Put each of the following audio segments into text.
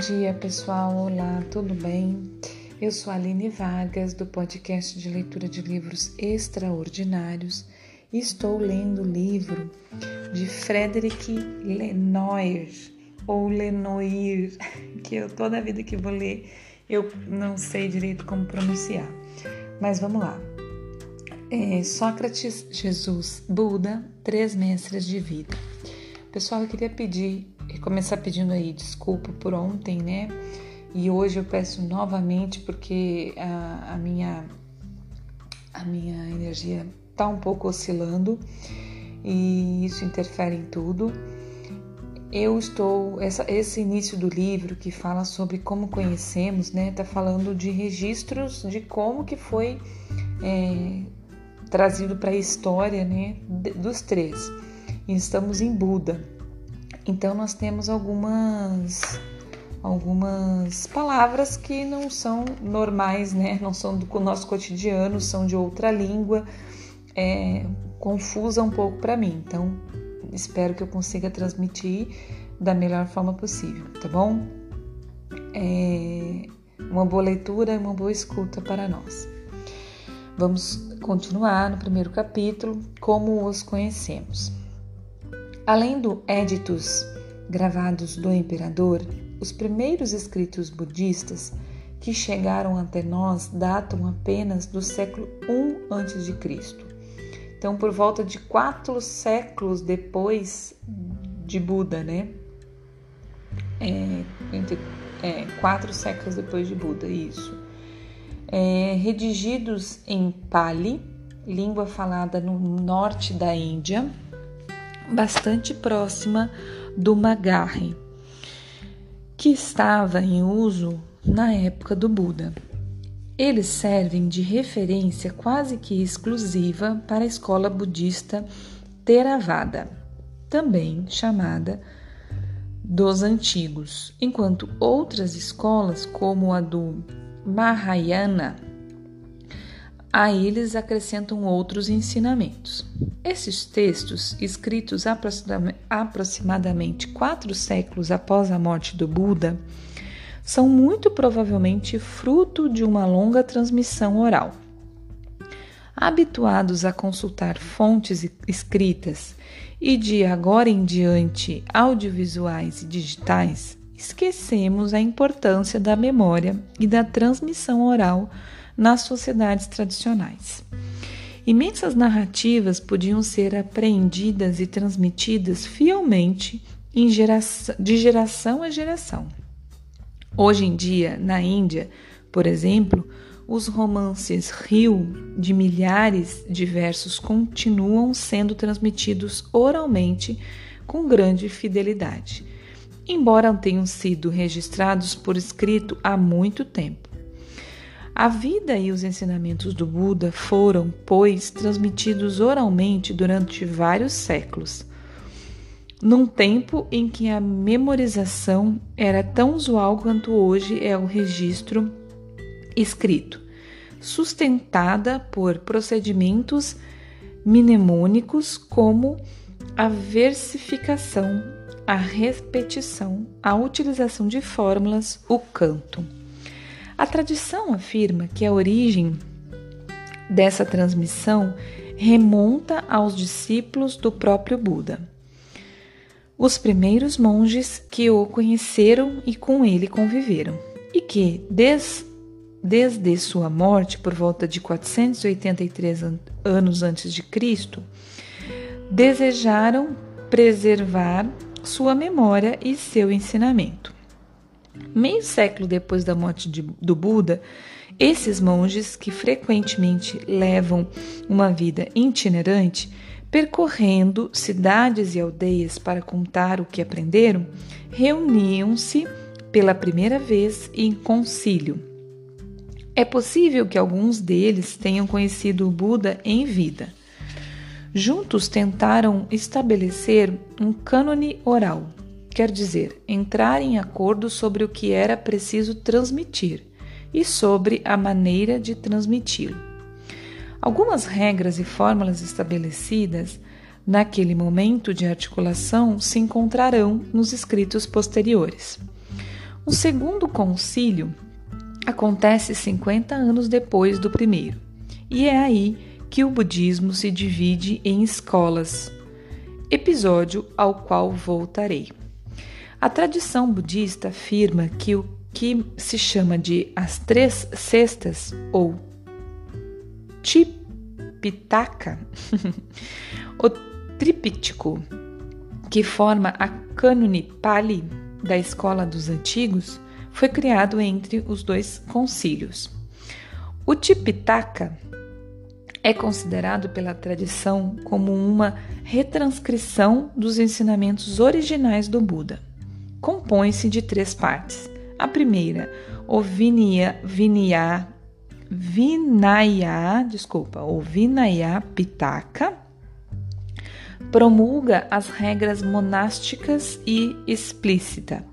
dia, pessoal. Olá, tudo bem? Eu sou Aline Vargas, do podcast de leitura de livros extraordinários, e estou lendo o livro de Frederic Lenoir, ou Lenoir, que eu toda vida que vou ler eu não sei direito como pronunciar. Mas vamos lá. É, Sócrates, Jesus, Buda, três mestres de vida. Pessoal, eu queria pedir começar pedindo aí desculpa por ontem, né? E hoje eu peço novamente porque a, a minha a minha energia tá um pouco oscilando e isso interfere em tudo. Eu estou essa, esse início do livro que fala sobre como conhecemos, né? Tá falando de registros de como que foi é, trazido para a história, né? Dos três. E estamos em Buda. Então nós temos algumas algumas palavras que não são normais, né? Não são do nosso cotidiano, são de outra língua, é, confusa um pouco para mim. Então espero que eu consiga transmitir da melhor forma possível, tá bom? É, uma boa leitura e uma boa escuta para nós. Vamos continuar no primeiro capítulo, como os conhecemos. Além do Editus gravados do imperador, os primeiros escritos budistas que chegaram até nós datam apenas do século I a.C. Então, por volta de quatro séculos depois de Buda, né? É, entre, é, quatro séculos depois de Buda, isso. É, redigidos em Pali, língua falada no norte da Índia, bastante próxima do Magarre, que estava em uso na época do Buda. Eles servem de referência quase que exclusiva para a escola budista Theravada, também chamada dos antigos, enquanto outras escolas, como a do Mahayana, a eles acrescentam outros ensinamentos. Esses textos, escritos aproximadamente quatro séculos após a morte do Buda, são muito provavelmente fruto de uma longa transmissão oral. Habituados a consultar fontes escritas e de agora em diante audiovisuais e digitais, esquecemos a importância da memória e da transmissão oral nas sociedades tradicionais. Imensas narrativas podiam ser apreendidas e transmitidas fielmente de geração a geração. Hoje em dia, na Índia, por exemplo, os romances Rio de milhares de versos continuam sendo transmitidos oralmente com grande fidelidade, embora tenham sido registrados por escrito há muito tempo. A vida e os ensinamentos do Buda foram, pois, transmitidos oralmente durante vários séculos, num tempo em que a memorização era tão usual quanto hoje é o registro escrito, sustentada por procedimentos mnemônicos como a versificação, a repetição, a utilização de fórmulas, o canto. A tradição afirma que a origem dessa transmissão remonta aos discípulos do próprio Buda, os primeiros monges que o conheceram e com ele conviveram, e que, des, desde sua morte por volta de 483 anos antes de Cristo, desejaram preservar sua memória e seu ensinamento. Meio século depois da morte de, do Buda, esses monges, que frequentemente levam uma vida itinerante, percorrendo cidades e aldeias para contar o que aprenderam, reuniam-se pela primeira vez em concílio. É possível que alguns deles tenham conhecido o Buda em vida. Juntos tentaram estabelecer um cânone oral, quer dizer, entrar em acordo sobre o que era preciso transmitir e sobre a maneira de transmiti-lo. Algumas regras e fórmulas estabelecidas naquele momento de articulação se encontrarão nos escritos posteriores. O segundo concílio acontece 50 anos depois do primeiro, e é aí que o budismo se divide em escolas, episódio ao qual voltarei. A tradição budista afirma que o que se chama de as três cestas ou Tipitaka, o tríptico que forma a cânone Pali da escola dos antigos, foi criado entre os dois concílios. O Tipitaka é considerado pela tradição como uma retranscrição dos ensinamentos originais do Buda. Compõe-se de três partes. A primeira, o Vinaya, Vinaya, Vinaya, desculpa, o Vinaya Pitaka, promulga as regras monásticas e explícita,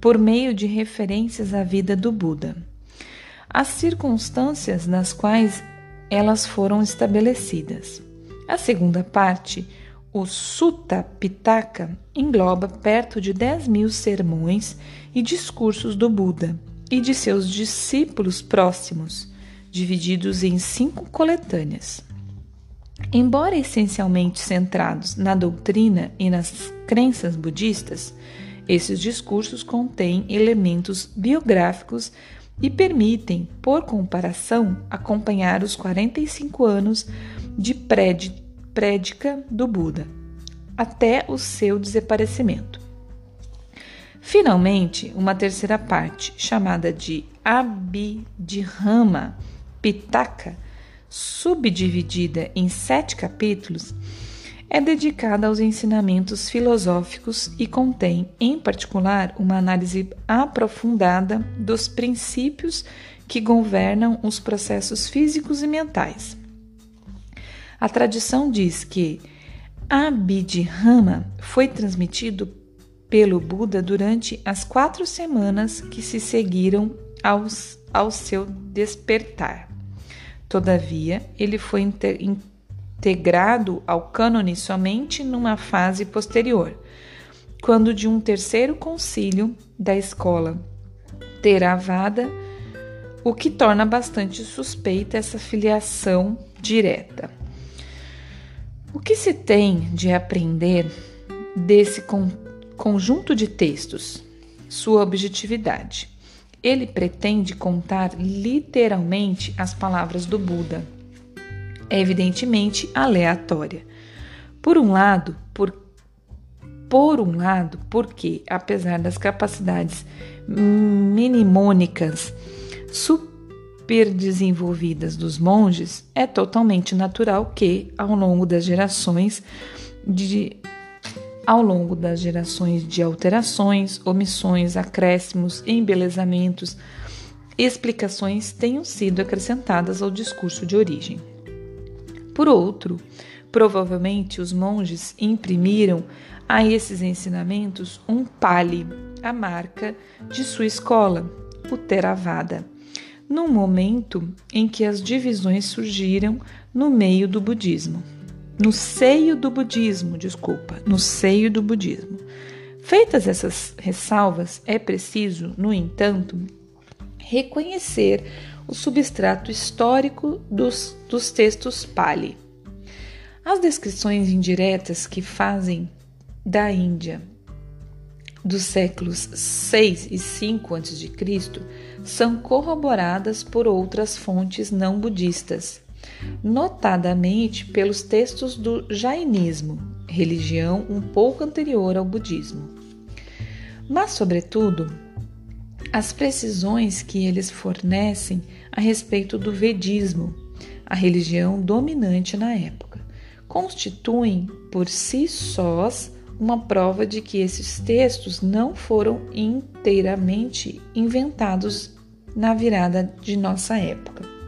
por meio de referências à vida do Buda. As circunstâncias nas quais elas foram estabelecidas. A segunda parte, o Sutta Pitaka, engloba perto de 10 mil sermões e discursos do Buda e de seus discípulos próximos, divididos em cinco coletâneas. Embora essencialmente centrados na doutrina e nas crenças budistas, esses discursos contêm elementos biográficos e permitem, por comparação, acompanhar os 45 anos de prédica do Buda, até o seu desaparecimento. Finalmente, uma terceira parte, chamada de Abhidhamma Pitaka, subdividida em sete capítulos, é dedicada aos ensinamentos filosóficos e contém, em particular, uma análise aprofundada dos princípios que governam os processos físicos e mentais. A tradição diz que Abhidhamma foi transmitido pelo Buda durante as quatro semanas que se seguiram aos, ao seu despertar. Todavia, ele foi integrado ao cânone somente numa fase posterior, quando de um terceiro concílio da escola Theravada, o que torna bastante suspeita essa filiação direta. O que se tem de aprender desse con conjunto de textos? Sua objetividade. Ele pretende contar literalmente as palavras do Buda. É evidentemente aleatória. Por um lado, por, por um lado, porque apesar das capacidades mnemônicas superdesenvolvidas dos monges, é totalmente natural que, ao longo das gerações de ao longo das gerações de alterações, omissões, acréscimos, embelezamentos, explicações tenham sido acrescentadas ao discurso de origem. Por outro, provavelmente os monges imprimiram a esses ensinamentos um pali, a marca de sua escola, o Theravada, num momento em que as divisões surgiram no meio do budismo no seio do budismo, desculpa, no seio do budismo. Feitas essas ressalvas, é preciso, no entanto, reconhecer o substrato histórico dos, dos textos Pali. As descrições indiretas que fazem da Índia dos séculos 6 e 5 a.C. são corroboradas por outras fontes não budistas notadamente pelos textos do Jainismo, religião um pouco anterior ao budismo. Mas, sobretudo, as precisões que eles fornecem a respeito do Vedismo, a religião dominante na época, constituem por si sós uma prova de que esses textos não foram inteiramente inventados na virada de nossa época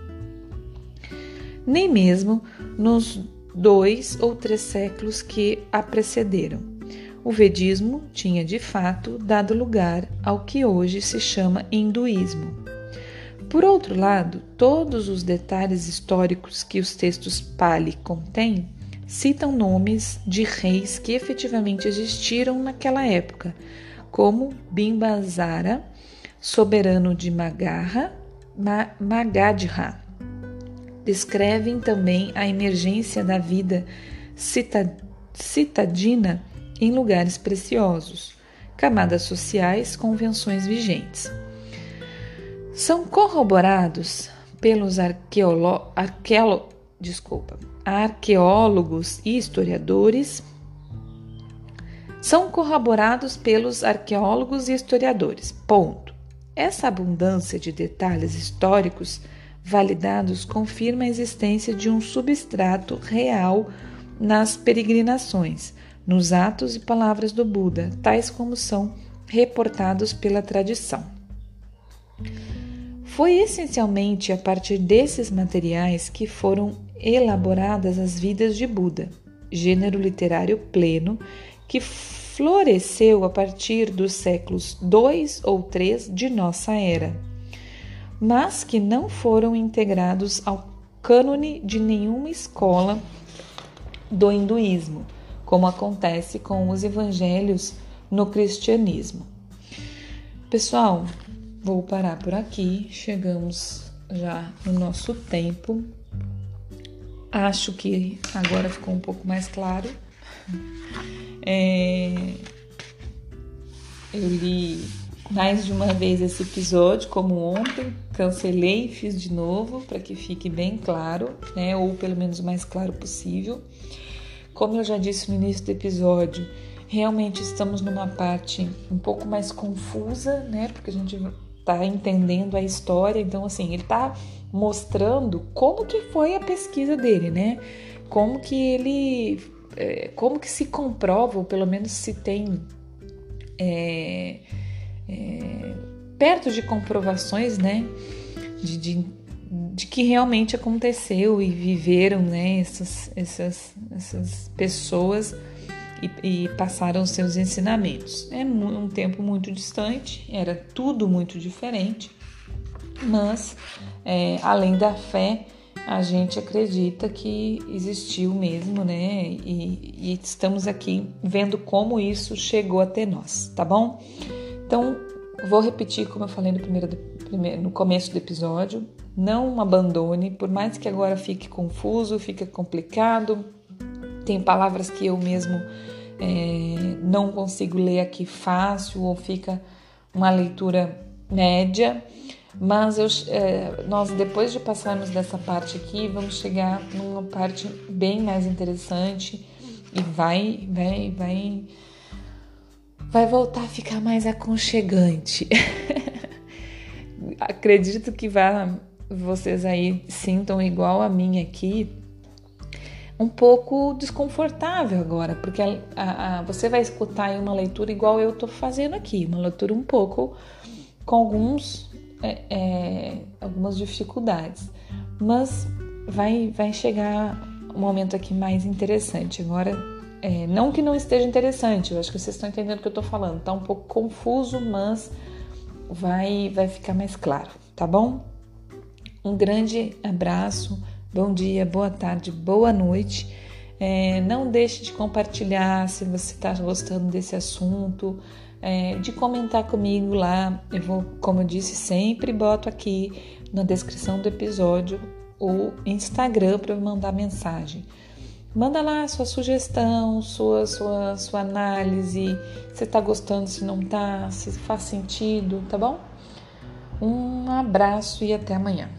nem mesmo nos dois ou três séculos que a precederam. O Vedismo tinha de fato dado lugar ao que hoje se chama hinduísmo. Por outro lado, todos os detalhes históricos que os textos Pali contêm citam nomes de reis que efetivamente existiram naquela época, como Bimbasara, soberano de Magarra, Ma Magadha. Descrevem também a emergência da vida citadina em lugares preciosos, camadas sociais, convenções vigentes. São corroborados pelos arqueolo, desculpa, arqueólogos e historiadores. São corroborados pelos arqueólogos e historiadores. Ponto. Essa abundância de detalhes históricos validados confirma a existência de um substrato real nas peregrinações, nos atos e palavras do Buda, tais como são reportados pela tradição. Foi essencialmente a partir desses materiais que foram elaboradas as vidas de Buda, gênero literário pleno que floresceu a partir dos séculos 2 ou 3 de nossa era, mas que não foram integrados ao cânone de nenhuma escola do hinduísmo, como acontece com os evangelhos no cristianismo. Pessoal, vou parar por aqui, chegamos já no nosso tempo. Acho que agora ficou um pouco mais claro. É, eu li mais de uma vez esse episódio, como ontem, cancelei e fiz de novo para que fique bem claro, né? Ou pelo menos o mais claro possível. Como eu já disse no início do episódio, realmente estamos numa parte um pouco mais confusa, né? Porque a gente está entendendo a história, então assim, ele está mostrando como que foi a pesquisa dele, né? Como que ele, é, como que se comprova, ou pelo menos se tem é, é, perto de comprovações, né? De, de, de, que realmente aconteceu e viveram, né? Essas, essas, essas pessoas e, e passaram seus ensinamentos. É um tempo muito distante, era tudo muito diferente, mas é, além da fé, a gente acredita que existiu mesmo, né? E, e, estamos aqui vendo como isso chegou até nós, tá bom? Então, vou repetir como eu falei no, primeiro, no começo do episódio. Não abandone, por mais que agora fique confuso, fique complicado, tem palavras que eu mesmo é, não consigo ler aqui fácil ou fica uma leitura média, mas eu, é, nós depois de passarmos dessa parte aqui, vamos chegar numa parte bem mais interessante e vai, vai, vai, vai voltar a ficar mais aconchegante. Acredito que vá, vocês aí sintam igual a mim aqui, um pouco desconfortável agora, porque a, a, a, você vai escutar uma leitura igual eu estou fazendo aqui, uma leitura um pouco com alguns, é, é, algumas dificuldades, mas vai, vai chegar um momento aqui mais interessante. Agora, é, não que não esteja interessante, eu acho que vocês estão entendendo o que eu estou falando, está um pouco confuso, mas vai, vai ficar mais claro, tá bom? Um grande abraço Bom dia, boa tarde, boa noite. É, não deixe de compartilhar se você está gostando desse assunto, é, de comentar comigo lá. Eu vou, como eu disse, sempre boto aqui na descrição do episódio o Instagram para mandar mensagem. Manda lá sua sugestão, sua, sua, sua análise, se está gostando, se não está, se faz sentido, tá bom? Um abraço e até amanhã.